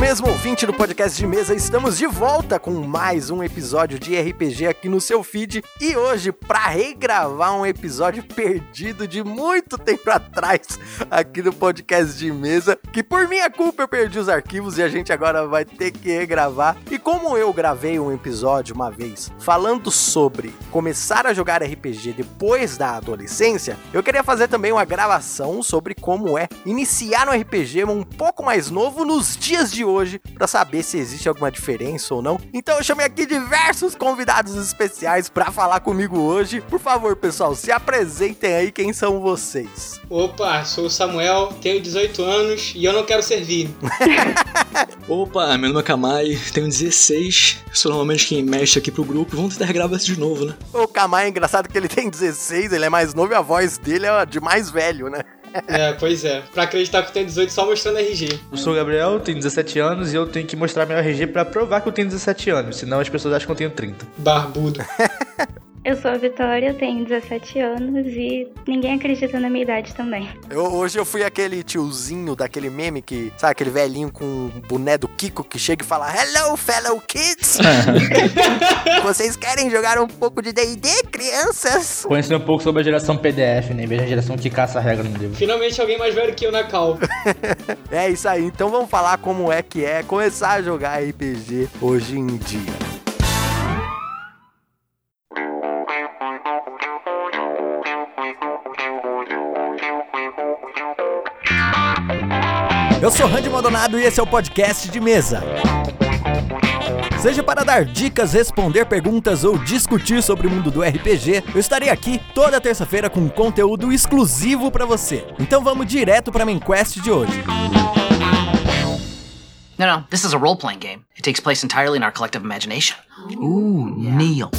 mesmo, ouvinte do podcast de mesa, estamos de volta com mais um episódio de RPG aqui no seu feed. E hoje, para regravar um episódio perdido de muito tempo atrás aqui no podcast de mesa, que por minha culpa eu perdi os arquivos e a gente agora vai ter que regravar. E como eu gravei um episódio uma vez falando sobre começar a jogar RPG depois da adolescência, eu queria fazer também uma gravação sobre como é iniciar no RPG um pouco mais novo nos dias de hoje para saber se existe alguma diferença ou não. Então eu chamei aqui diversos convidados especiais para falar comigo hoje. Por favor, pessoal, se apresentem aí quem são vocês. Opa, sou o Samuel, tenho 18 anos e eu não quero servir. Opa, meu nome é Kamai, tenho 16, sou normalmente quem mexe aqui pro grupo. Vamos tentar gravar isso de novo, né? O Kamai é engraçado que ele tem 16, ele é mais novo e a voz dele é de mais velho, né? É, pois é. Pra acreditar que eu tenho 18 só mostrando RG. Eu sou o Gabriel, tenho 17 anos e eu tenho que mostrar meu RG pra provar que eu tenho 17 anos, senão as pessoas acham que eu tenho 30. Barbudo. Eu sou a Vitória, tenho 17 anos e ninguém acredita na minha idade também. Eu, hoje eu fui aquele tiozinho daquele meme que, sabe, aquele velhinho com o boné do Kiko que chega e fala: Hello, fellow kids! Vocês querem jogar um pouco de DD, crianças? Conhecer um pouco sobre a geração PDF, né? Em vez da geração que caça a regra no livro. Finalmente alguém mais velho que eu na cal. é isso aí, então vamos falar como é que é começar a jogar RPG hoje em dia. Eu sou Randy Maldonado e esse é o podcast de mesa. Seja para dar dicas, responder perguntas ou discutir sobre o mundo do RPG, eu estarei aqui toda terça-feira com conteúdo exclusivo para você. Então vamos direto para a main quest de hoje. No, no, this is a role playing game. It takes place entirely in our collective imagination. Ooh, Neil.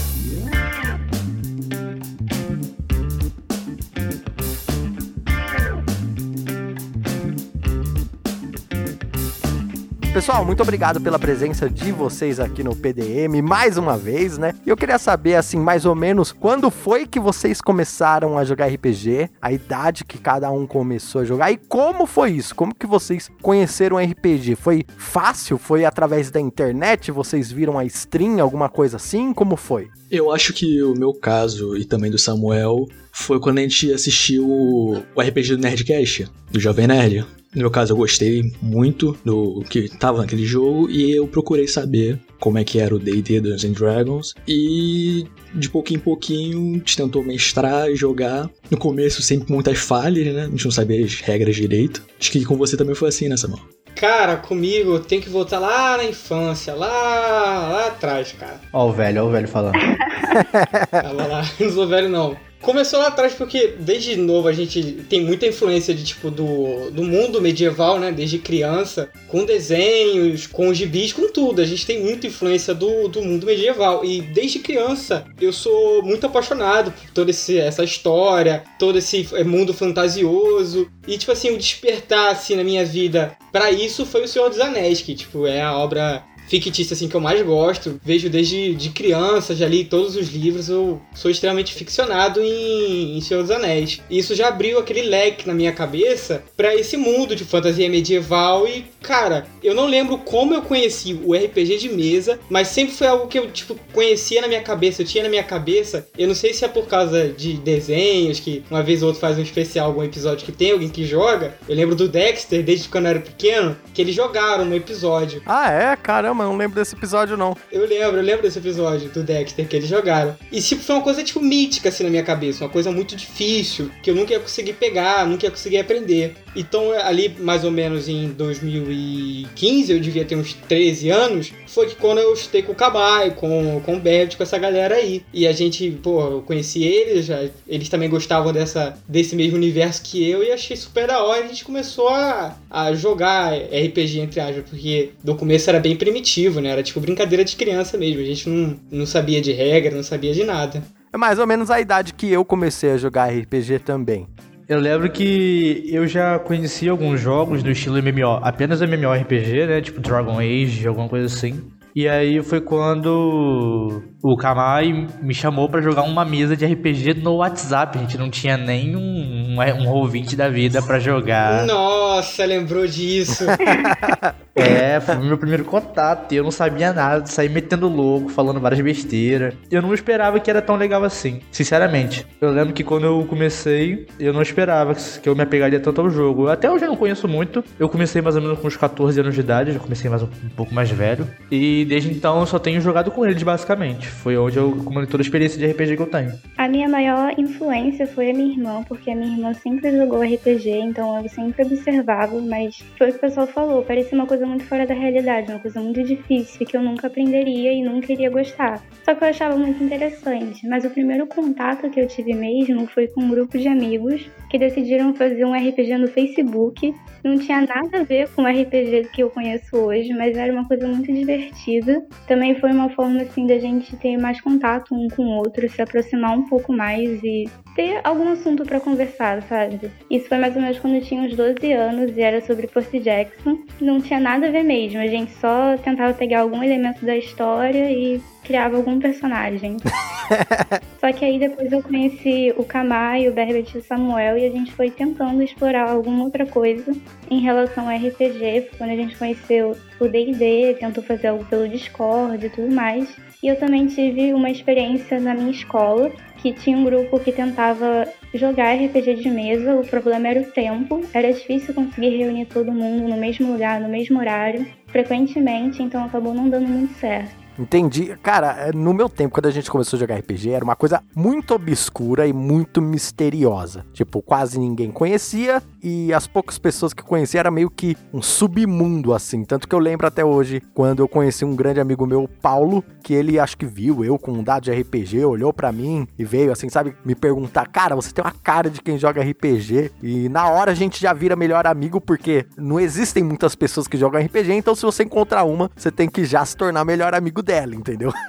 Pessoal, muito obrigado pela presença de vocês aqui no PDM mais uma vez, né? E eu queria saber, assim, mais ou menos, quando foi que vocês começaram a jogar RPG, a idade que cada um começou a jogar e como foi isso? Como que vocês conheceram RPG? Foi fácil? Foi através da internet? Vocês viram a stream, alguma coisa assim? Como foi? Eu acho que o meu caso e também do Samuel foi quando a gente assistiu o RPG do Nerdcast, do Jovem Nerd. No meu caso, eu gostei muito do que tava naquele jogo e eu procurei saber como é que era o D&D Dungeons and Dragons e de pouquinho em pouquinho a gente tentou mestrar e jogar. No começo sempre muitas falhas, né? A gente não sabia as regras direito. Acho que com você também foi assim, né, Samuel? Cara, comigo tem que voltar lá na infância, lá, lá atrás, cara. Ó o velho, ó o velho falando. Tava lá, não sou velho não. Começou lá atrás porque desde novo a gente tem muita influência de tipo do, do mundo medieval, né? Desde criança, com desenhos, com gibis, com tudo. A gente tem muita influência do, do mundo medieval. E desde criança eu sou muito apaixonado por toda esse, essa história, todo esse é, mundo fantasioso. E tipo assim, o despertar assim na minha vida para isso foi o Senhor dos Anéis, que tipo é a obra fictícia assim que eu mais gosto. Vejo desde de criança, já li todos os livros, eu sou extremamente ficcionado em, em Senhor dos Anéis. E isso já abriu aquele leque na minha cabeça para esse mundo de fantasia medieval e, cara, eu não lembro como eu conheci o RPG de mesa, mas sempre foi algo que eu tipo conhecia na minha cabeça, eu tinha na minha cabeça. Eu não sei se é por causa de desenhos que uma vez ou outra faz um especial, algum episódio que tem alguém que joga. Eu lembro do Dexter desde quando eu era pequeno, que eles jogaram no episódio. Ah, é? Caramba, eu não lembro desse episódio, não. Eu lembro, eu lembro desse episódio do Dexter que eles jogaram. E tipo, foi uma coisa, tipo, mítica, assim, na minha cabeça. Uma coisa muito difícil, que eu nunca ia conseguir pegar, nunca ia conseguir aprender. Então, ali, mais ou menos em 2015, eu devia ter uns 13 anos, foi que quando eu estudei com o Kabai, com, com o Bert, com essa galera aí. E a gente, pô, eu conheci eles, já, eles também gostavam dessa, desse mesmo universo que eu, e achei super da hora. A gente começou a, a jogar RPG, entre aspas, porque no começo era bem primitivo, né? Era tipo brincadeira de criança mesmo. A gente não, não sabia de regra, não sabia de nada. É mais ou menos a idade que eu comecei a jogar RPG também. Eu lembro que eu já conheci alguns jogos do estilo MMO, apenas MMORPG, né? Tipo Dragon Age, alguma coisa assim. E aí foi quando o Kamai me chamou para jogar uma mesa de RPG no WhatsApp. A gente não tinha nem um, um, roll da vida pra jogar. Nossa, lembrou disso. É, foi meu primeiro contato. Eu não sabia nada, saí metendo louco, falando várias besteiras. Eu não esperava que era tão legal assim, sinceramente. Eu lembro que quando eu comecei, eu não esperava que eu me apegaria tanto ao jogo. Até hoje eu não conheço muito. Eu comecei mais ou menos com uns 14 anos de idade, já comecei mais um, um pouco mais velho. E desde então eu só tenho jogado com eles, basicamente. Foi onde eu comandei toda a experiência de RPG que eu tenho. A minha maior influência foi a minha irmã, porque a minha irmã sempre jogou RPG, então eu sempre observava, mas foi o que o pessoal falou, parecia uma coisa muito fora da realidade, uma coisa muito difícil que eu nunca aprenderia e nunca iria gostar. Só que eu achava muito interessante, mas o primeiro contato que eu tive mesmo foi com um grupo de amigos que decidiram fazer um RPG no Facebook. Não tinha nada a ver com o RPG que eu conheço hoje, mas era uma coisa muito divertida. Também foi uma forma assim da gente ter mais contato um com o outro, se aproximar um pouco mais e ter algum assunto para conversar, sabe? Isso foi mais ou menos quando eu tinha uns 12 anos e era sobre Percy Jackson. Não tinha nada a ver mesmo, a gente só tentava pegar algum elemento da história e criava algum personagem. Só que aí depois eu conheci o Kamai, o Berbert e o Samuel e a gente foi tentando explorar alguma outra coisa em relação ao RPG. Quando a gente conheceu o D&D, tentou fazer algo pelo Discord e tudo mais. E eu também tive uma experiência na minha escola, que tinha um grupo que tentava jogar RPG de mesa, o problema era o tempo, era difícil conseguir reunir todo mundo no mesmo lugar, no mesmo horário, frequentemente, então acabou não dando muito certo. Entendi. Cara, é, no meu tempo, quando a gente começou a jogar RPG, era uma coisa muito obscura e muito misteriosa. Tipo, quase ninguém conhecia e as poucas pessoas que conhecia era meio que um submundo, assim. Tanto que eu lembro até hoje, quando eu conheci um grande amigo meu, Paulo, que ele acho que viu eu com um dado de RPG, olhou para mim e veio, assim, sabe, me perguntar: Cara, você tem uma cara de quem joga RPG. E na hora a gente já vira melhor amigo, porque não existem muitas pessoas que jogam RPG, então se você encontrar uma, você tem que já se tornar melhor amigo dela, entendeu?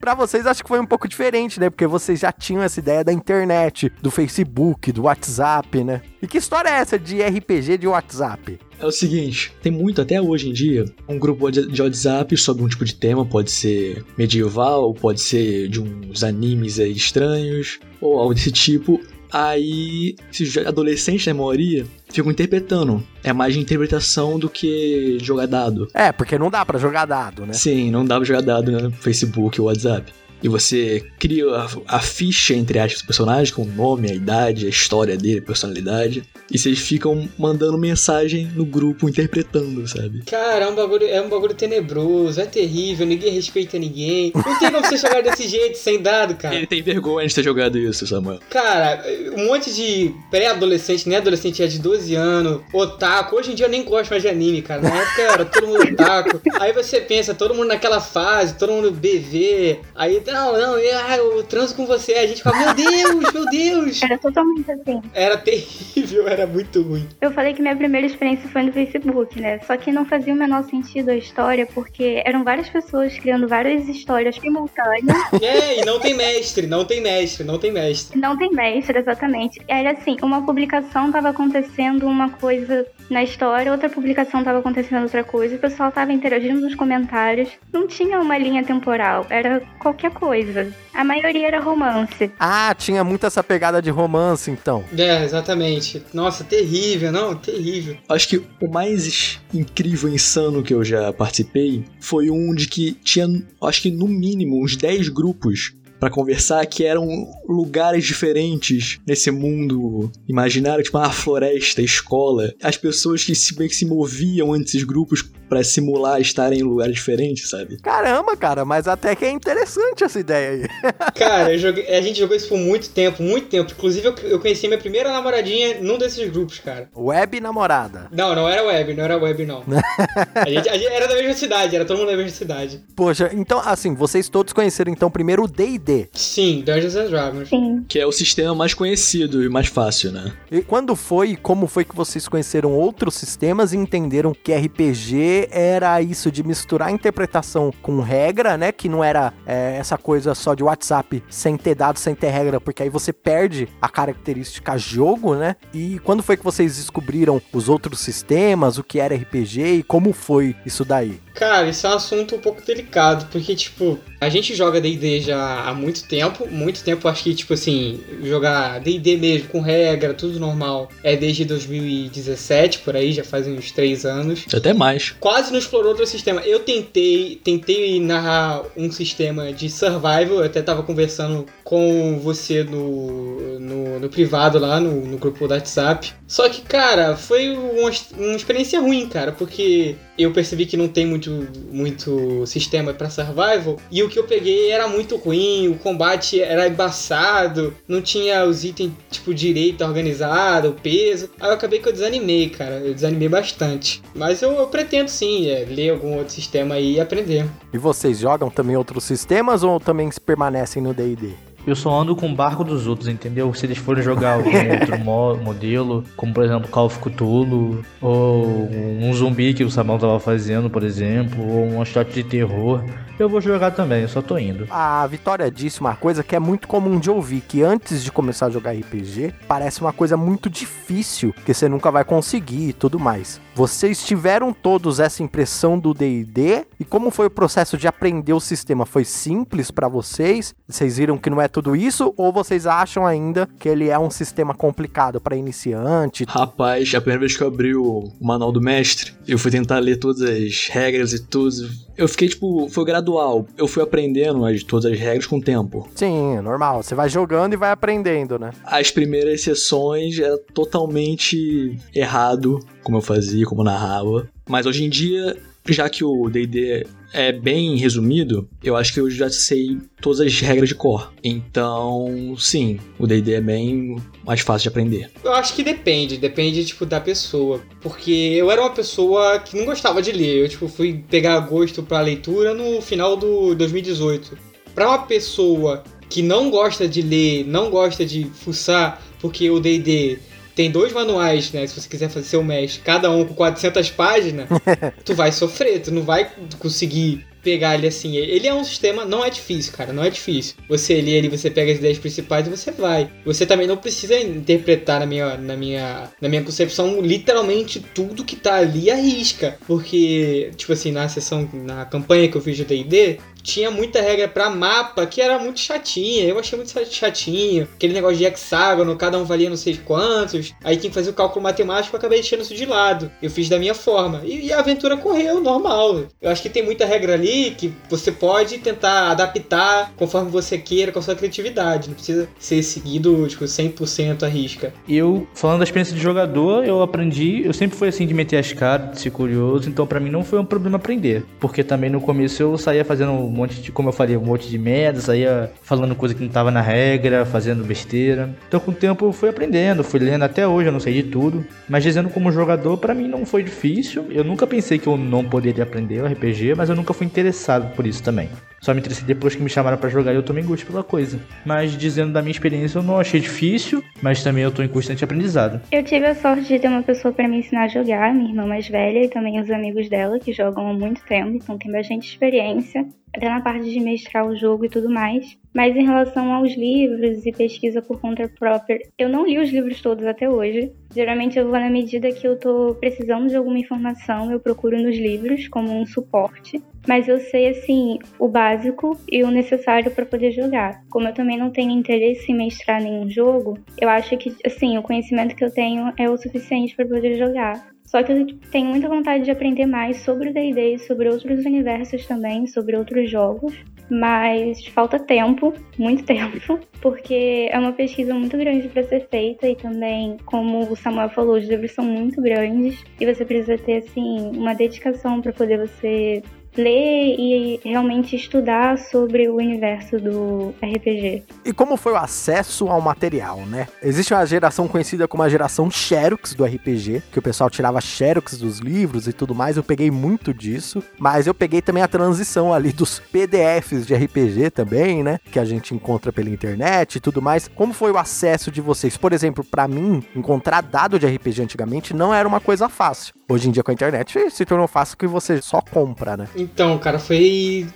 Pra vocês acho que foi um pouco diferente, né? Porque vocês já tinham essa ideia da internet, do Facebook, do WhatsApp, né? E que história é essa de RPG de WhatsApp? É o seguinte, tem muito até hoje em dia um grupo de WhatsApp sobre um tipo de tema, pode ser medieval, pode ser de uns animes aí estranhos, ou algo desse tipo. Aí, esses adolescentes, na maioria, ficam interpretando. É mais de interpretação do que jogar dado. É, porque não dá para jogar dado, né? Sim, não dá pra jogar dado no Facebook ou WhatsApp e você cria a, a, ficha, entre aspas, do personagem, com o nome, a idade, a história dele, a personalidade. E vocês ficam mandando mensagem no grupo, interpretando, sabe? Cara, é um bagulho, é um bagulho tenebroso, é terrível, ninguém respeita ninguém. Não tem como você jogar desse jeito, sem dado, cara. Ele tem vergonha de ter jogado isso, Samuel. Cara, um monte de pré-adolescente, nem adolescente, é de 12 anos, otaku. Hoje em dia eu nem gosto mais de anime, cara. Na época era todo mundo otaku. Aí você pensa, todo mundo naquela fase, todo mundo BV. Aí não, não, eu, eu transo com você. A gente fala, meu Deus, meu Deus. Era totalmente assim. Era terrível, era muito ruim. Eu falei que minha primeira experiência foi no Facebook, né? Só que não fazia o menor sentido a história, porque eram várias pessoas criando várias histórias simultâneas. É, e não tem mestre, não tem mestre, não tem mestre. Não tem mestre, exatamente. Era assim, uma publicação tava acontecendo uma coisa na história, outra publicação tava acontecendo outra coisa, o pessoal tava interagindo nos comentários. Não tinha uma linha temporal, era qualquer coisa. A maioria era romance. Ah, tinha muito essa pegada de romance, então. É, exatamente. Nossa, terrível, não? Terrível. Acho que o mais incrível e insano que eu já participei foi um de que tinha, acho que no mínimo, uns 10 grupos para conversar que eram lugares diferentes nesse mundo imaginário, tipo uma floresta, escola. As pessoas que se, que se moviam entre esses grupos para simular estarem em lugares diferentes, sabe? Caramba, cara, mas até que é interessante essa ideia aí. cara, joguei, a gente jogou isso por muito tempo, muito tempo. Inclusive, eu, eu conheci minha primeira namoradinha num desses grupos, cara. Web namorada. Não, não era web, não era web, não. a, gente, a gente era da mesma cidade, era todo mundo da mesma cidade. Poxa, então, assim, vocês todos conheceram então primeiro o D&D. Sim, Dungeons and Dragons. Sim. Que é o sistema mais conhecido e mais fácil, né? E quando foi e como foi que vocês conheceram outros sistemas e entenderam que RPG era isso de misturar interpretação com regra, né? Que não era é, essa coisa só de WhatsApp sem ter dados, sem ter regra, porque aí você perde a característica jogo, né? E quando foi que vocês descobriram os outros sistemas, o que era RPG e como foi isso daí? Cara, isso é um assunto um pouco delicado, porque, tipo, a gente joga D&D já há muito tempo, muito tempo, acho que, tipo assim, jogar D&D mesmo, com regra, tudo normal, é desde 2017, por aí, já faz uns três anos. Até mais. Quase não explorou outro sistema. Eu tentei, tentei narrar um sistema de survival, eu até tava conversando com você no, no, no privado lá, no, no grupo do WhatsApp. Só que, cara, foi uma, uma experiência ruim, cara, porque eu percebi que não tem muito, muito sistema para survival. E o que eu peguei era muito ruim, o combate era embaçado, não tinha os itens, tipo, direito organizado, peso. Aí eu acabei que eu desanimei, cara. Eu desanimei bastante. Mas eu, eu pretendo sim é, ler algum outro sistema e aprender. E vocês jogam também outros sistemas ou também permanecem no DD? Eu só ando com o barco dos outros, entendeu? Se eles forem jogar algum outro mo modelo, como por exemplo Call of Cthulhu, ou um zumbi que o Sabão tava fazendo, por exemplo, ou um shot de terror, eu vou jogar também, eu só tô indo. A Vitória disse uma coisa que é muito comum de ouvir, que antes de começar a jogar RPG, parece uma coisa muito difícil, que você nunca vai conseguir e tudo mais. Vocês tiveram todos essa impressão do D&D? E como foi o processo de aprender o sistema? Foi simples para vocês? Vocês viram que não é tudo isso? Ou vocês acham ainda que ele é um sistema complicado para iniciante? Rapaz, a primeira vez que eu abri o manual do mestre, eu fui tentar ler todas as regras e tudo. Eu fiquei, tipo, foi gradual. Eu fui aprendendo as, todas as regras com o tempo. Sim, normal. Você vai jogando e vai aprendendo, né? As primeiras sessões era totalmente errado como eu fazia, como eu narrava. Mas hoje em dia, já que o D&D é bem resumido, eu acho que eu já sei todas as regras de cor. Então, sim, o D&D é bem mais fácil de aprender. Eu acho que depende, depende, tipo, da pessoa. Porque eu era uma pessoa que não gostava de ler. Eu, tipo, fui pegar gosto pra leitura no final do 2018. Pra uma pessoa que não gosta de ler, não gosta de fuçar, porque o D&D tem dois manuais, né? Se você quiser fazer seu mestre, cada um com 400 páginas, tu vai sofrer, tu não vai conseguir pegar ele assim. Ele é um sistema, não é difícil, cara, não é difícil. Você lê ele, você pega as ideias principais e você vai. Você também não precisa interpretar na minha, na minha, na minha concepção literalmente tudo que tá ali arrisca, porque tipo assim, na sessão, na campanha que eu fiz de D&D, tinha muita regra para mapa que era muito chatinha. Eu achei muito chatinho. Aquele negócio de hexágono, cada um valia não sei quantos. Aí quem fazia o cálculo matemático eu acabei deixando isso de lado. Eu fiz da minha forma. E, e, a aventura correu normal. Eu acho que tem muita regra ali que você pode tentar adaptar conforme você queira, com a sua criatividade. Não precisa ser seguido, tipo, 100% à risca. Eu, falando da experiência de jogador, eu aprendi. Eu sempre fui assim de meter as caras, de ser curioso. Então para mim não foi um problema aprender. Porque também no começo eu saía fazendo um monte de, como eu falei, um monte de merda, saía falando coisa que não tava na regra, fazendo besteira. Então com o tempo eu fui aprendendo, fui lendo até hoje, eu não sei de tudo. Mas dizendo como jogador, para mim não foi difícil. Eu nunca pensei que eu não poderia aprender o RPG, mas eu nunca fui interessado por isso também. Só me interessei depois que me chamaram para jogar e eu tomei gosto pela coisa. Mas dizendo da minha experiência, eu não achei difícil, mas também eu tô em constante aprendizado. Eu tive a sorte de ter uma pessoa para me ensinar a jogar, minha irmã mais velha e também os amigos dela que jogam há muito tempo, então tem bastante experiência até na parte de mestrar o jogo e tudo mais. Mas em relação aos livros e pesquisa por conta própria, eu não li os livros todos até hoje. Geralmente eu vou na medida que eu tô precisando de alguma informação, eu procuro nos livros como um suporte. Mas eu sei assim o básico e o necessário para poder jogar. Como eu também não tenho interesse em mestrar nenhum jogo, eu acho que assim o conhecimento que eu tenho é o suficiente para poder jogar. Só que eu tenho muita vontade de aprender mais sobre o D&D, sobre outros universos também, sobre outros jogos, mas falta tempo, muito tempo, porque é uma pesquisa muito grande para ser feita e também, como o Samuel falou, os livros são muito grandes e você precisa ter assim uma dedicação para poder você ler e realmente estudar sobre o universo do RPG. E como foi o acesso ao material, né? Existe uma geração conhecida como a geração Xerox do RPG, que o pessoal tirava Xerox dos livros e tudo mais. Eu peguei muito disso, mas eu peguei também a transição ali dos PDFs de RPG também, né? Que a gente encontra pela internet e tudo mais. Como foi o acesso de vocês? Por exemplo, para mim, encontrar dado de RPG antigamente não era uma coisa fácil. Hoje em dia com a internet se tornou fácil que você só compra, né? Então, cara, foi.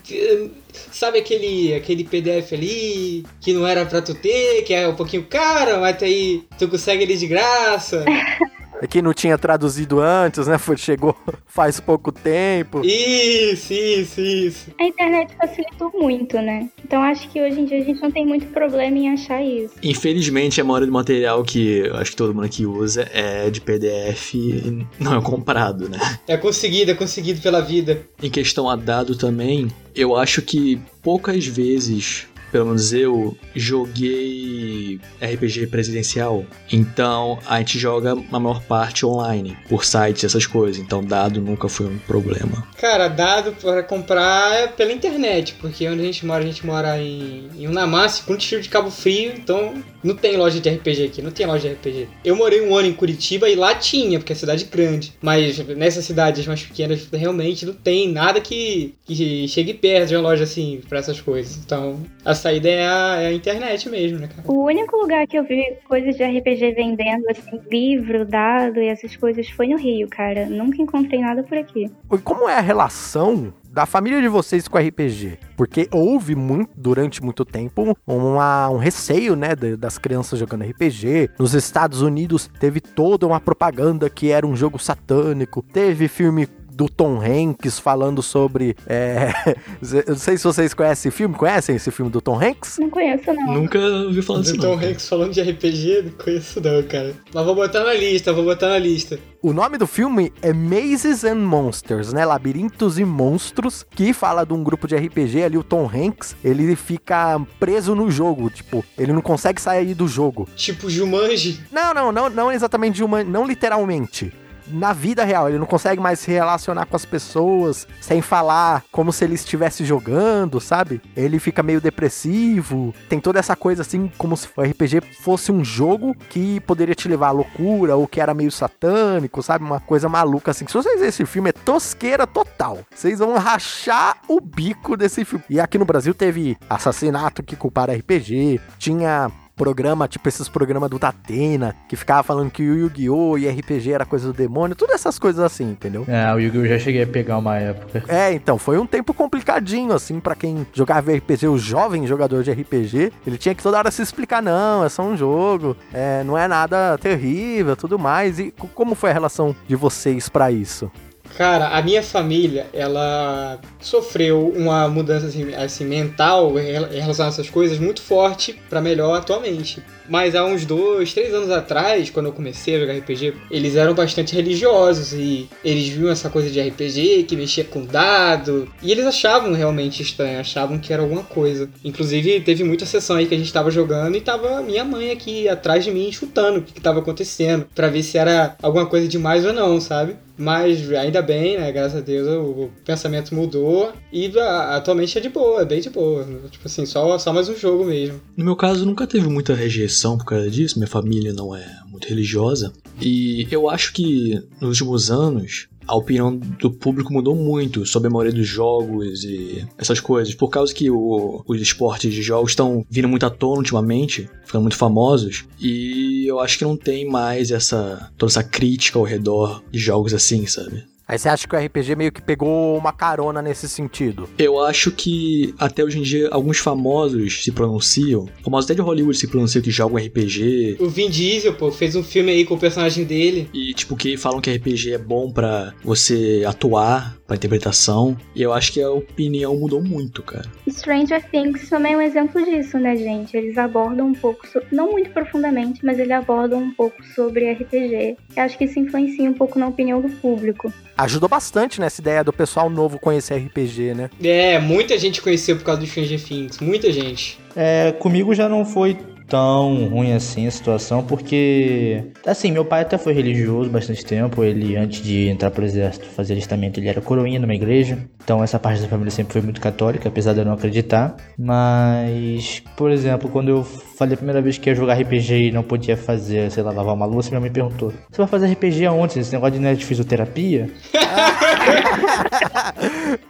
Sabe aquele, aquele PDF ali que não era pra tu ter, que é um pouquinho caro, mas aí tu consegue ele de graça? É que não tinha traduzido antes, né? Foi, chegou faz pouco tempo. Isso, isso, isso. A internet facilitou muito, né? Então acho que hoje em dia a gente não tem muito problema em achar isso. Infelizmente, a maioria do material que eu acho que todo mundo aqui usa é de PDF e não é comprado, né? É conseguido, é conseguido pela vida. Em questão a dado também, eu acho que poucas vezes, pelo menos eu, joguei RPG presidencial. Então a gente joga a maior parte online, por sites, essas coisas. Então dado nunca foi um problema. Cara, dado para comprar é pela internet, porque onde a gente mora, a gente mora em, em Unamassi, com tiro de Cabo Frio, então não tem loja de RPG aqui, não tem loja de RPG. Eu morei um ano em Curitiba e lá tinha, porque é cidade grande. Mas nessas cidades mais pequenas, realmente não tem nada que, que chegue perto de uma loja assim, pra essas coisas. Então, a saída é a, é a internet mesmo, né, cara? O único lugar que eu vi coisas de RPG vendendo, assim, livro, dado e essas coisas foi no Rio, cara. Nunca encontrei nada por aqui. E como é a relação da família de vocês com RPG? Porque houve muito, durante muito tempo uma- um receio, né, da- das crianças jogando RPG. Nos Estados Unidos teve toda uma propaganda que era um jogo satânico. Teve filme do Tom Hanks falando sobre. é, eu não sei se vocês conhecem esse filme. Conhecem esse filme do Tom Hanks? Não conheço, não. Nunca ouvi falar disso. Do Tom cara. Hanks falando de RPG, não conheço não, cara. Mas vou botar na lista, vou botar na lista. O nome do filme é Mazes and Monsters, né? Labirintos e Monstros, que fala de um grupo de RPG ali, o Tom Hanks, ele fica preso no jogo, tipo, ele não consegue sair do jogo. Tipo Jumanji. Não, não, não, não exatamente uma, não literalmente. Na vida real, ele não consegue mais se relacionar com as pessoas sem falar como se ele estivesse jogando, sabe? Ele fica meio depressivo. Tem toda essa coisa assim, como se o RPG fosse um jogo que poderia te levar à loucura ou que era meio satânico, sabe? Uma coisa maluca assim. Se vocês verem esse filme, é tosqueira total. Vocês vão rachar o bico desse filme. E aqui no Brasil teve assassinato que culparam RPG, tinha programa, tipo esses programas do Datena, que ficava falando que o Yu-Gi-Oh! e RPG era coisa do demônio, todas essas coisas assim, entendeu? É, o Yu-Gi-Oh! já cheguei a pegar uma época. É, então, foi um tempo complicadinho, assim, pra quem jogava RPG, o jovem jogador de RPG, ele tinha que toda hora se explicar, não, é só um jogo, é, não é nada terrível, tudo mais. E co- como foi a relação de vocês pra isso? Cara, a minha família, ela sofreu uma mudança assim, assim, mental em rela- em relação a essas coisas muito forte pra melhor atualmente. Mas há uns dois, três anos atrás, quando eu comecei a jogar RPG, eles eram bastante religiosos e eles viam essa coisa de RPG que mexia com dado e eles achavam realmente estranho, achavam que era alguma coisa. Inclusive, teve muita sessão aí que a gente tava jogando e tava minha mãe aqui atrás de mim chutando o que, que tava acontecendo pra ver se era alguma coisa demais ou não, sabe? Mas ainda bem, né? Graças a Deus o, pensamento mudou e atualmente é de boa, é bem de boa. Tipo assim, só, só mais um jogo mesmo. No meu caso, nunca teve muita rejeição por causa disso. Minha família não é muito religiosa. E eu acho que nos últimos anos a opinião do público mudou muito sobre a maioria dos jogos e essas coisas. Por causa que o- os esportes de jogos estão vindo muito à tona ultimamente, ficando muito famosos. E eu acho que não tem mais essa toda essa crítica ao redor de jogos assim, sabe? Aí você acha que o RPG meio que pegou uma carona nesse sentido? Eu acho que até hoje em dia alguns famosos se pronunciam, famosos até de Hollywood se pronunciam que jogam RPG O Vin Diesel, pô, fez um filme aí com o personagem dele. e tipo que falam que RPG é bom pra você atuar, pra interpretação. E eu acho que a opinião mudou muito, cara. Stranger Things também é um exemplo disso, né, gente? Eles abordam um pouco, so- não muito profundamente, mas eles abordam um pouco sobre RPG. Eu acho que isso influencia um pouco na opinião do público. Ajudou bastante nessa ideia do pessoal novo conhecer RPG, né? É, muita gente conheceu por causa do Stranger Things, muita gente. É, comigo já não foi tão ruim assim a situação, porque assim, meu pai até foi religioso bastante tempo, ele antes de entrar pro exército, fazer alistamento, ele era coroinha numa igreja. Então essa parte da família sempre foi muito católica, apesar de eu não acreditar. Mas, por exemplo, quando eu falei a primeira vez que ia jogar RPG e não podia fazer, sei lá, lavar uma louça, minha mãe perguntou: "Você vai fazer RPG aonde? Esse negócio de net de fisioterapia?"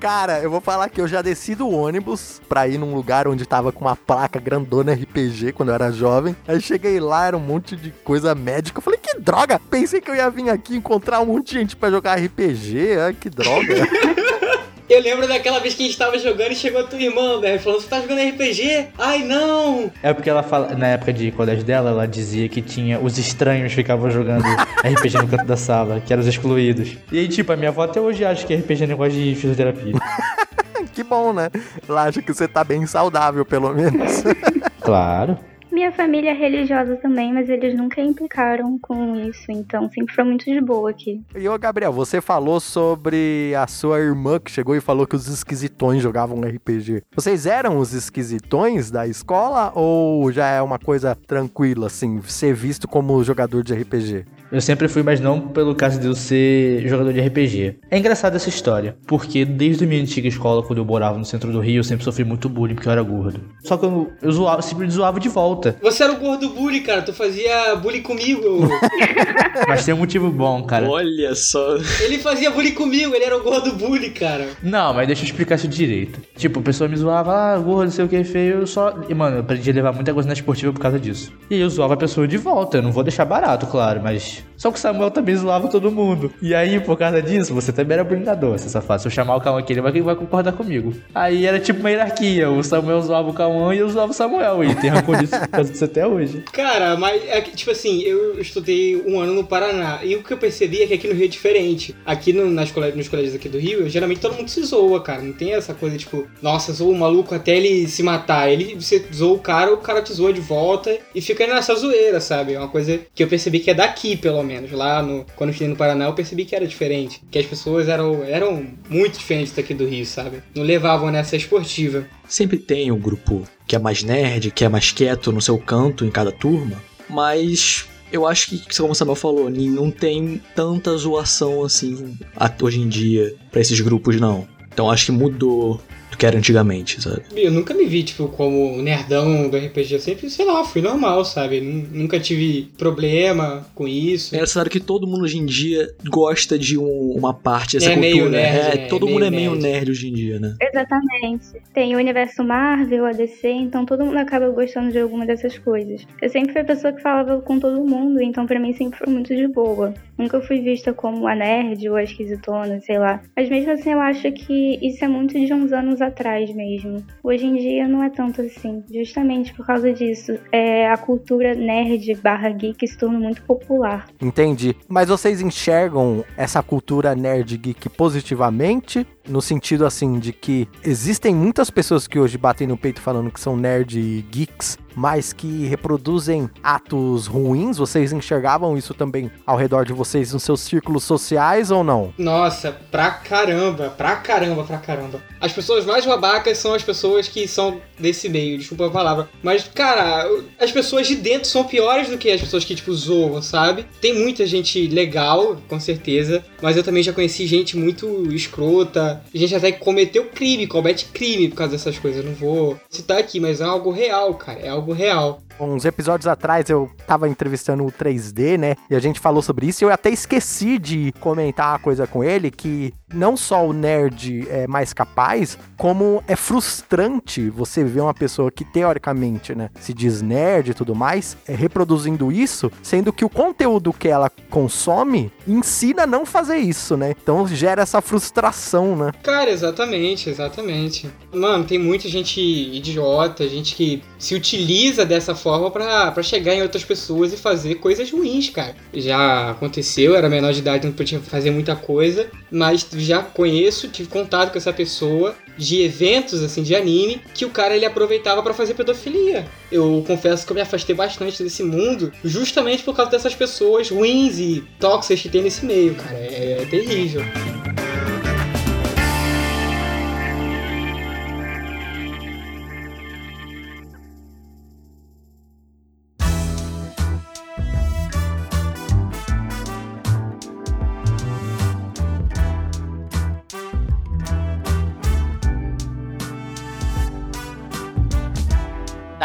Cara, eu vou falar que eu já desci do ônibus pra ir num lugar onde tava com uma placa grandona RPG quando eu era jovem. Aí cheguei lá, era um monte de coisa médica. Eu falei, que droga! Pensei que eu ia vir aqui encontrar um monte de gente pra jogar RPG. Ai, que droga. Eu lembro daquela vez que a gente tava jogando e chegou a tua irmã, velho, falando: Você tá jogando RPG? Ai, não! É porque ela fala, na época de colégio dela, ela dizia que tinha os estranhos que ficavam jogando RPG no canto da sala, que eram os excluídos. E aí, tipo, a minha avó até hoje acha que RPG é negócio de fisioterapia. que bom, né? Ela acha que você tá bem saudável, pelo menos. claro. Minha família é religiosa também, mas eles nunca implicaram com isso, então sempre foi muito de boa aqui. E ô Gabriel, você falou sobre a sua irmã que chegou e falou que os esquisitões jogavam RPG. Vocês eram os esquisitões da escola ou já é uma coisa tranquila, assim, ser visto como jogador de RPG? Eu sempre fui, mas não pelo caso de eu ser jogador de RPG. É engraçada essa história, porque desde a minha antiga escola, quando eu morava no centro do Rio, eu sempre sofri muito bullying porque eu era gordo. Só que eu, eu zoava, sempre zoava de volta. Você era o gordo bully, cara, tu fazia bullying comigo. mas tem um motivo bom, cara. Olha só. Ele fazia bullying comigo, ele era o gordo bully, cara. Não, mas deixa eu explicar isso direito. Tipo, a pessoa me zoava, ah, gordo, não sei o que, feio, eu só. E, mano, eu aprendi a levar muita coisa na esportiva por causa disso. E eu zoava a pessoa de volta, eu não vou deixar barato, claro, mas só que o Samuel também zoava todo mundo. E aí, por causa disso, você também era brincador, você safado. Se eu chamar o Cauã aqui, ele vai, vai concordar comigo. Aí era tipo uma hierarquia. O Samuel zoava o Cauã e eu zoava o Samuel. E tem rancor disso por causa disso até hoje. Cara, mas é que, tipo assim, eu estudei um ano no Paraná. E o que eu percebi é que aqui no Rio é diferente. Aqui no, nas colégios, nos colégios aqui do Rio, geralmente todo mundo se zoa, cara. Não tem essa coisa, tipo, nossa, zoou o maluco até ele se matar. Ele, você zoou o cara, o cara te zoa de volta e fica nessa zoeira, sabe? É uma coisa que eu percebi que é daqui, pelo menos. Lá no, quando eu estive no Paraná, eu percebi que era diferente. Que as pessoas eram, eram muito diferentes daqui do Rio, sabe? Não levavam nessa esportiva. Sempre tem um grupo que é mais nerd, que é mais quieto no seu canto em cada turma, mas eu acho que, como o Samuel falou, não tem tanta zoação assim hoje em dia para esses grupos, não. Então acho que mudou do que era antigamente, sabe? Eu nunca me vi, tipo, como nerdão do RPG. Eu sempre, sei lá, fui normal, sabe? Nunca tive problema com isso. É engraçado que todo mundo hoje em dia gosta de um, uma parte dessa é cultura. Meio nerd, é, é, todo é mundo é meio meio nerd. nerd hoje em dia, né? Exatamente. Tem o universo Marvel, a DC, então todo mundo acaba gostando de alguma dessas coisas. Eu sempre fui a pessoa que falava com todo mundo, então pra mim sempre foi muito de boa. Nunca fui vista como a nerd ou a esquisitona, sei lá. Mas mesmo assim eu acho que isso é muito de uns anos atrás mesmo. Hoje em dia não é tanto assim. Justamente por causa disso, é, a cultura nerd barra geek se torna muito popular. Entendi. Mas vocês enxergam essa cultura nerd geek positivamente? No sentido assim de que existem muitas pessoas que hoje batem no peito falando que são nerd e geeks, mas que reproduzem atos ruins. Vocês enxergavam isso também ao redor de vocês nos seus círculos sociais ou não? Nossa, pra caramba, pra caramba, pra caramba. As pessoas mais babacas são as pessoas que são desse meio, desculpa a palavra. Mas, cara, as pessoas de dentro são piores do que as pessoas que, tipo, zoam, sabe? Tem muita gente legal, com certeza, mas eu também já conheci gente muito escrota, gente até cometeu crime, comete crime por causa dessas coisas. Eu não vou citar aqui, mas é algo real, cara, é algo real. Uns episódios atrás eu tava entrevistando o 3D, né? E a gente falou sobre isso e eu até esqueci de comentar uma coisa com ele que não só o nerd é mais capaz, como é frustrante você ver uma pessoa que teoricamente, né, se diz nerd e tudo mais, é, reproduzindo isso, sendo que o conteúdo que ela consome ensina a não fazer isso, né? Então gera essa frustração, né? Cara, exatamente, exatamente. Mano, tem muita gente idiota, gente que se utiliza dessa forma para chegar em outras pessoas e fazer coisas ruins, cara. Já aconteceu, era menor de idade, não podia fazer muita coisa, mas já conheço, tive contato com essa pessoa de eventos assim de anime que o cara ele aproveitava para fazer pedofilia. Eu confesso que eu me afastei bastante desse mundo justamente por causa dessas pessoas ruins e tóxicas que tem nesse meio, cara. É, é terrível.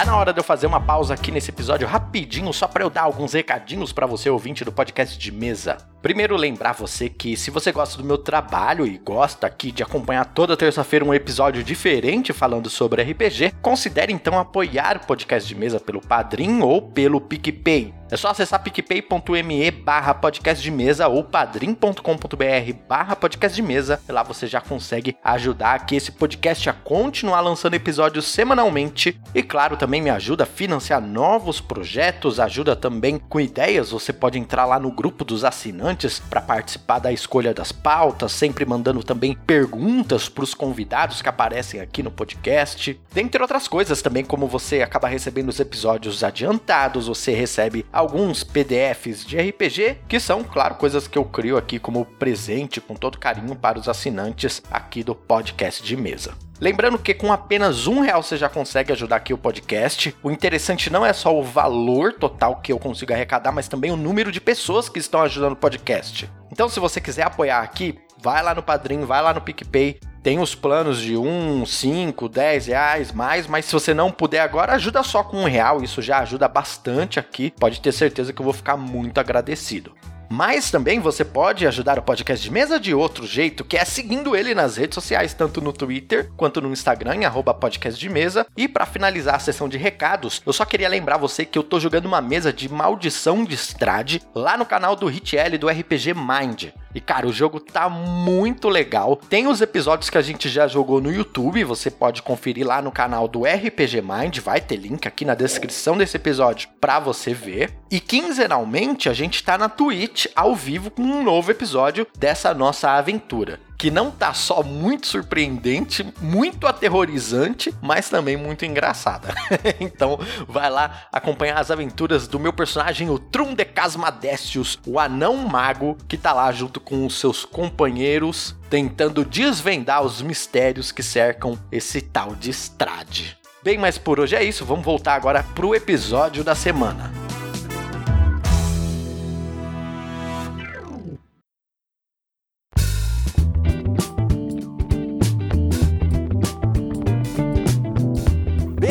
Na hora de eu fazer uma pausa aqui nesse episódio rapidinho, só para eu dar alguns recadinhos para você ouvinte do podcast de mesa. Primeiro, lembrar você que se você gosta do meu trabalho e gosta aqui de acompanhar toda terça-feira um episódio diferente falando sobre RPG, considere então apoiar o podcast de mesa pelo Padrim ou pelo PicPay. É só acessar picpay.me barra podcast de mesa ou padrim.com.br barra podcast de mesa. Lá você já consegue ajudar aqui esse podcast a continuar lançando episódios semanalmente. E claro, também me ajuda a financiar novos projetos, ajuda também com ideias. Você pode entrar lá no grupo dos assinantes para participar da escolha das pautas, sempre mandando também perguntas para os convidados que aparecem aqui no podcast. Dentre outras coisas também, como você acaba recebendo os episódios adiantados, você recebe alguns PDFs de RPG, que são, claro, coisas que eu crio aqui como presente com todo carinho para os assinantes aqui do podcast de mesa. Lembrando que com apenas um real você já consegue ajudar aqui o podcast. O interessante não é só o valor total que eu consigo arrecadar, mas também o número de pessoas que estão ajudando o podcast. Então, se você quiser apoiar aqui, vai lá no Padrim, vai lá no PicPay, tem os planos de 1, 5, 10 reais mais, mas se você não puder agora, ajuda só com um real, isso já ajuda bastante aqui. Pode ter certeza que eu vou ficar muito agradecido. Mas também você pode ajudar o podcast de mesa de outro jeito, que é seguindo ele nas redes sociais, tanto no Twitter quanto no Instagram, em. E para finalizar a sessão de recados, eu só queria lembrar você que eu tô jogando uma mesa de maldição de Strade lá no canal do Hit L do RPG Mind. E cara, o jogo tá muito legal. Tem os episódios que a gente já jogou no YouTube, você pode conferir lá no canal do RPG Mind, vai ter link aqui na descrição desse episódio para você ver. E quinzenalmente a gente tá na Twitch ao vivo com um novo episódio dessa nossa aventura que não tá só muito surpreendente, muito aterrorizante, mas também muito engraçada. então, vai lá acompanhar as aventuras do meu personagem, o Trum de Casmadestius, o anão mago, que tá lá junto com os seus companheiros, tentando desvendar os mistérios que cercam esse tal de Strade. Bem, mas por hoje é isso, vamos voltar agora pro episódio da semana.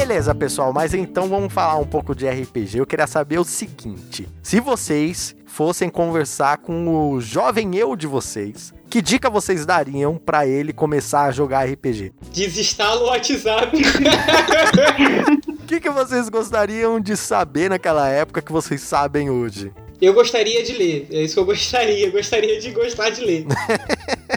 Beleza, pessoal, mas então vamos falar um pouco de RPG. Eu queria saber o seguinte: se vocês fossem conversar com o jovem eu de vocês, que dica vocês dariam para ele começar a jogar RPG? Desinstala o WhatsApp. O que, que vocês gostariam de saber naquela época que vocês sabem hoje? Eu gostaria de ler. É isso que eu gostaria. Eu gostaria de gostar de ler.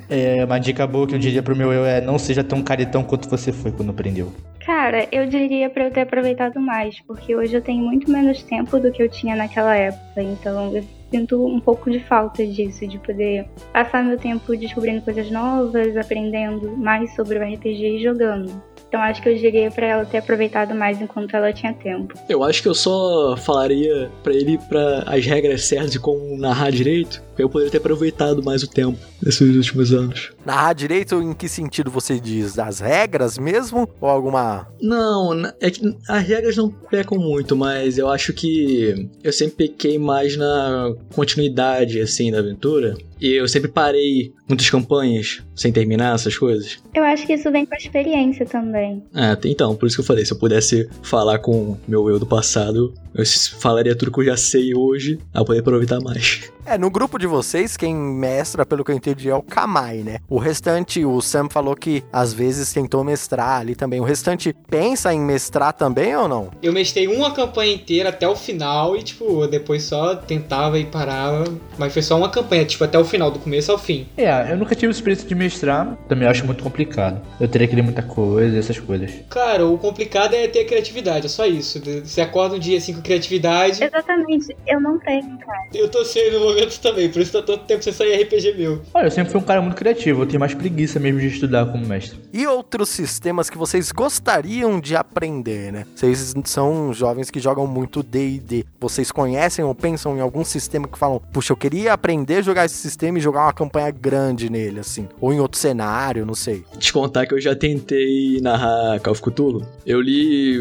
É, uma dica boa que eu diria pro meu eu é não seja tão caretão quanto você foi quando aprendeu. Cara, eu diria pra eu ter aproveitado mais, porque hoje eu tenho muito menos tempo do que eu tinha naquela época, então sinto um pouco de falta disso, de poder passar meu tempo descobrindo coisas novas, aprendendo mais sobre o RPG e jogando. Então acho que eu diria pra ela ter aproveitado mais enquanto ela tinha tempo. Eu acho que eu só falaria pra ele para as regras certas de como narrar direito, pra eu poderia ter aproveitado mais o tempo nesses últimos anos. Narrar direito em que sentido você diz? Das regras mesmo? Ou alguma. Não, é que as regras não pecam muito, mas eu acho que eu sempre pequei mais na continuidade, assim, da aventura. E eu sempre parei muitas campanhas sem terminar essas coisas. Eu acho que isso vem com a experiência também. É, então, por isso que eu falei, se eu pudesse falar com meu eu do passado, eu falaria tudo que eu já sei hoje, a poder aproveitar mais. É, no grupo de vocês, quem mestra, pelo que eu entendi, é o Kamai, né? O restante, o Sam falou que às vezes tentou mestrar ali também. O restante pensa em mestrar também ou não? Eu mestrei uma campanha inteira até o final e, tipo, depois só tentava e parava. Mas foi só uma campanha, tipo, até o final, do começo ao fim. É, eu nunca tive experiência de mestrar, também acho muito complicado. Eu teria que ler muita coisa, essas coisas. Cara, o complicado é ter criatividade, é só isso. Você acorda um dia assim com criatividade. Exatamente, eu não tenho, cara. Eu tô sendo no momento também, por isso tá tanto tempo sem sair RPG meu. Olha, eu sempre fui um cara muito criativo, eu tenho mais preguiça mesmo de estudar como mestre. E outros sistemas que vocês gostariam de aprender, né? Vocês são jovens que jogam muito D&D. Vocês conhecem ou pensam em algum sistema que falam, puxa, eu queria aprender a jogar esse sistema e jogar uma campanha grande nele, assim. Ou em outro cenário, não sei. Te contar que eu já tentei narrar Call of Cthulhu. Eu li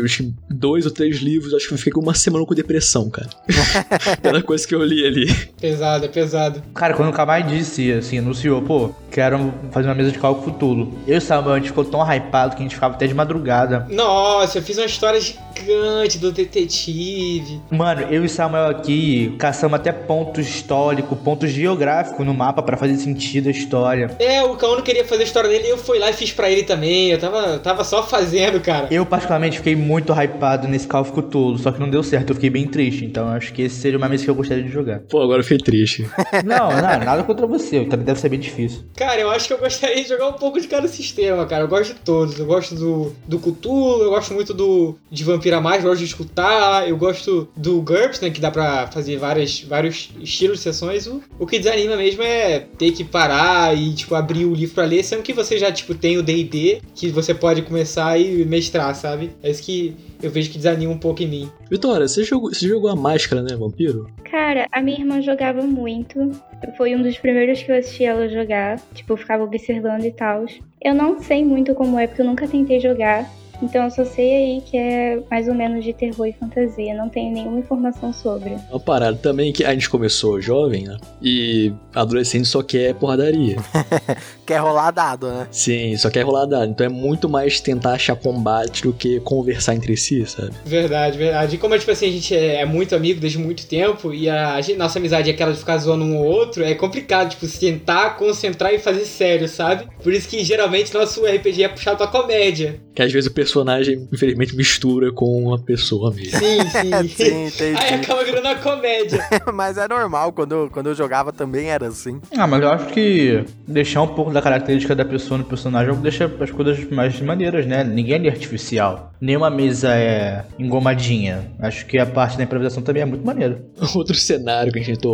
dois ou três livros, acho que eu fiquei com uma semana com depressão, cara. Pela coisa que eu li ali. Pesado, é pesado. Cara, quando o Kamai disse, assim, anunciou, pô, quero fazer uma mesa de cálculo Cthulhu. Eu e o Samuel, a gente ficou tão hypado que a gente ficava até de madrugada. Nossa, eu fiz uma história. De... gigante do detetive. Mano, eu e Samuel aqui caçamos até pontos históricos, pontos geográficos no mapa pra fazer sentido a história. É, o Cauno queria fazer a história dele e eu fui lá e fiz pra ele também. Eu tava, tava só fazendo, cara. Eu, particularmente, fiquei muito hypado nesse Call of Cthulhu, só que não deu certo, eu fiquei bem triste. Então acho que esse seria uma mesa que eu gostaria de jogar. Pô, agora eu fiquei triste. Não, não, nada contra você, também deve ser bem difícil. Cara, eu acho que eu gostaria de jogar um pouco de cada sistema, cara. Eu gosto de todos. Eu gosto do, do Cthulhu, eu gosto muito do de Vampira Mais, gosto de escutar, eu gosto do GURPS, né? Que dá pra fazer várias, vários estilos de sessões. O, o que desanima mesmo é ter que parar e, tipo, abrir o livro pra ler, sendo que você já, tipo, tem o D&D, que você pode começar e mestrar, sabe? É isso que eu vejo que desanima um pouco em mim. Vitória, você jogou, você jogou a máscara, né, vampiro? Cara, a minha irmã jogava muito. Foi um dos primeiros que eu assisti ela jogar. Tipo, eu ficava observando e tal. Eu não sei muito como é, porque eu nunca tentei jogar. Então eu só sei aí que é mais ou menos de terror e fantasia. Não tenho nenhuma informação sobre. Uma parada também que a gente começou jovem, né? E adolescente só quer porradaria. Quer rolar dado, né? Sim, só quer rolar dado. Então é muito mais tentar achar combate do que conversar entre si, sabe? Verdade, verdade. E como, tipo assim, a gente é, é muito amigo desde muito tempo e a, gente- nossa amizade é aquela de ficar zoando um ou outro, é complicado, tipo, sentar, concentrar e fazer sério, sabe? Por isso que geralmente nosso RPG é puxado pra comédia. Que às vezes o personagem, infelizmente, mistura com a pessoa mesmo. Sim, sim. Sim, entendi. Aí acaba virando uma comédia. Mas é normal, quando eu, quando eu jogava também era assim. Ah, mas eu acho que deixar um pouco da característica da pessoa no personagem deixa as coisas mais maneiras, né? Ninguém é ali artificial. Nenhuma mesa é engomadinha. Acho que a parte da improvisação também é muito maneira. Outro cenário que a gente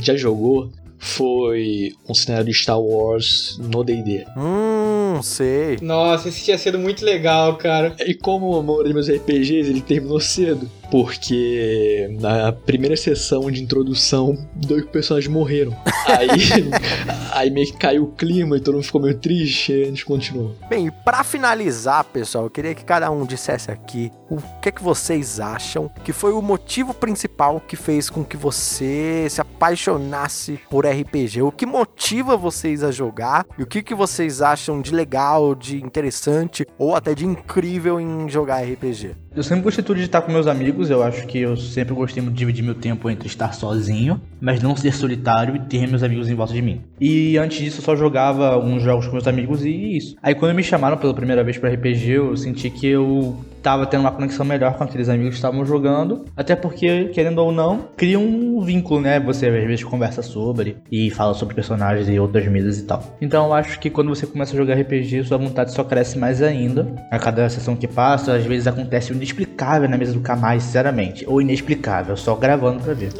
já jogou foi um cenário de Star Wars no D&D. Hum, sei. Nossa, esse tinha sido muito legal, cara. E como a maioria dos meus RPGs, ele terminou cedo. Porque na primeira sessão de introdução, dois personagens morreram. Aí, aí meio que caiu o clima e todo mundo ficou meio triste e a gente continuou. Bem, e pra finalizar, pessoal, eu queria que cada um dissesse aqui o que é que vocês acham que foi o motivo principal que fez com que você se apaixonasse por RPG. O que motiva vocês a jogar e o que, que vocês acham de legal, de interessante ou até de incrível em jogar RPG. Eu sempre gostei tudo de estar com meus amigos. Eu acho que eu sempre gostei de dividir meu tempo entre estar sozinho, mas não ser solitário e ter meus amigos em volta de mim. E antes disso, eu só jogava uns jogos com meus amigos e isso. Aí, quando me chamaram pela primeira vez para RPG, eu senti que eu tava tendo uma conexão melhor com aqueles amigos que estavam jogando. Até porque, querendo ou não, cria um vínculo, né? Você às vezes conversa sobre e fala sobre personagens e outras mesas e tal. Então, eu acho que quando você começa a jogar RPG, sua vontade só cresce mais ainda. A cada sessão que passa, às vezes acontece o inexplicável na mesa do Kamai, sinceramente. Ou inexplicável, só gravando pra ver.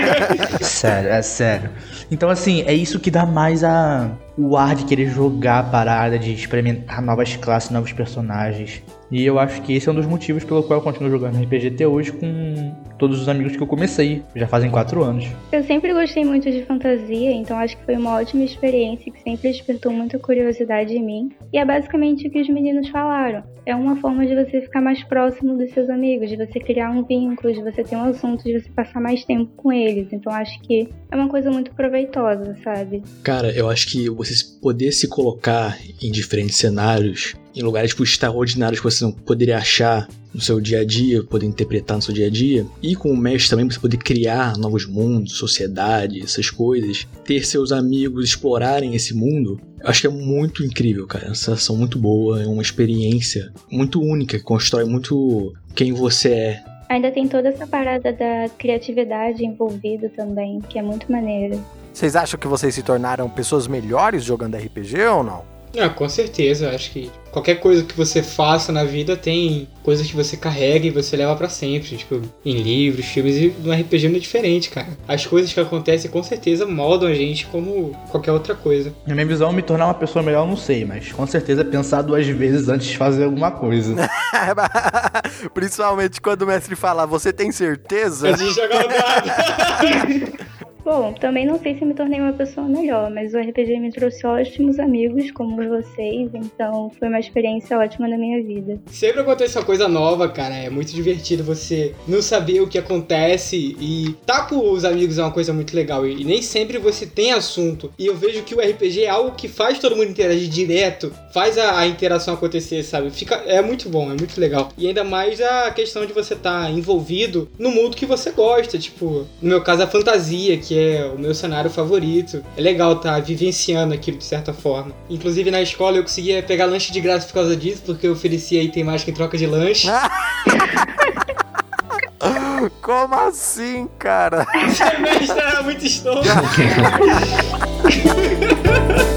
sério, é sério. Então, assim, é isso que dá mais a. O ar de querer jogar a parada, de experimentar novas classes, novos personagens. E eu acho que esse é um dos motivos pelo qual eu continuo jogando RPG até hoje com todos os amigos que eu comecei. Já fazem quatro anos. Eu sempre gostei muito de fantasia, então acho que foi uma ótima experiência que sempre despertou muita curiosidade em mim. E é basicamente o que os meninos falaram. É uma forma de você ficar mais próximo dos seus amigos, de você criar um vínculo, de você ter um assunto, de você passar mais tempo com eles. Então acho que é uma coisa muito proveitosa, sabe? Cara, eu acho que você poder se colocar em diferentes cenários, em lugares tipo, extraordinários que você não poderia achar no seu dia a dia, poder interpretar no seu dia a dia, e com o mestre também você poder criar novos mundos, sociedade, essas coisas, ter seus amigos explorarem esse mundo, eu acho que é muito incrível, cara. É uma sensação muito boa, é uma experiência muito única, que constrói muito quem você é. Ainda tem toda essa parada da criatividade envolvida também, que é muito maneira. Vocês acham que vocês se tornaram pessoas melhores jogando RPG ou não? Ah, com certeza. Acho que qualquer coisa que você faça na vida tem coisas que você carrega e você leva pra sempre. Tipo, em livros, filmes e no RPG não é diferente, cara. As coisas que acontecem com certeza moldam a gente como qualquer outra coisa. Na minha visão, me tornar uma pessoa melhor, eu não sei, mas com certeza pensar duas vezes antes de fazer alguma coisa. Principalmente quando o mestre fala, você tem certeza? O dado. Bom, também não sei se me tornei uma pessoa melhor, mas o RPG me trouxe ótimos amigos como vocês, então foi uma experiência ótima na minha vida. Sempre acontece uma coisa nova, cara. É muito divertido você não saber o que acontece e tá com os amigos é uma coisa muito legal. E nem sempre você tem assunto. E eu vejo que o RPG é algo que faz todo mundo interagir direto, faz a, a interação acontecer, sabe? Fica, é muito bom, é muito legal. E ainda mais a questão de você estar tá envolvido no mundo que você gosta, tipo, no meu caso a fantasia, que é o meu cenário favorito. É legal estar tá vivenciando aquilo de certa forma. Inclusive na escola eu conseguia pegar lanche de graça por causa disso, porque eu oferecia item mágico em troca de lanche. Como assim, cara? Semestre era muito estômago.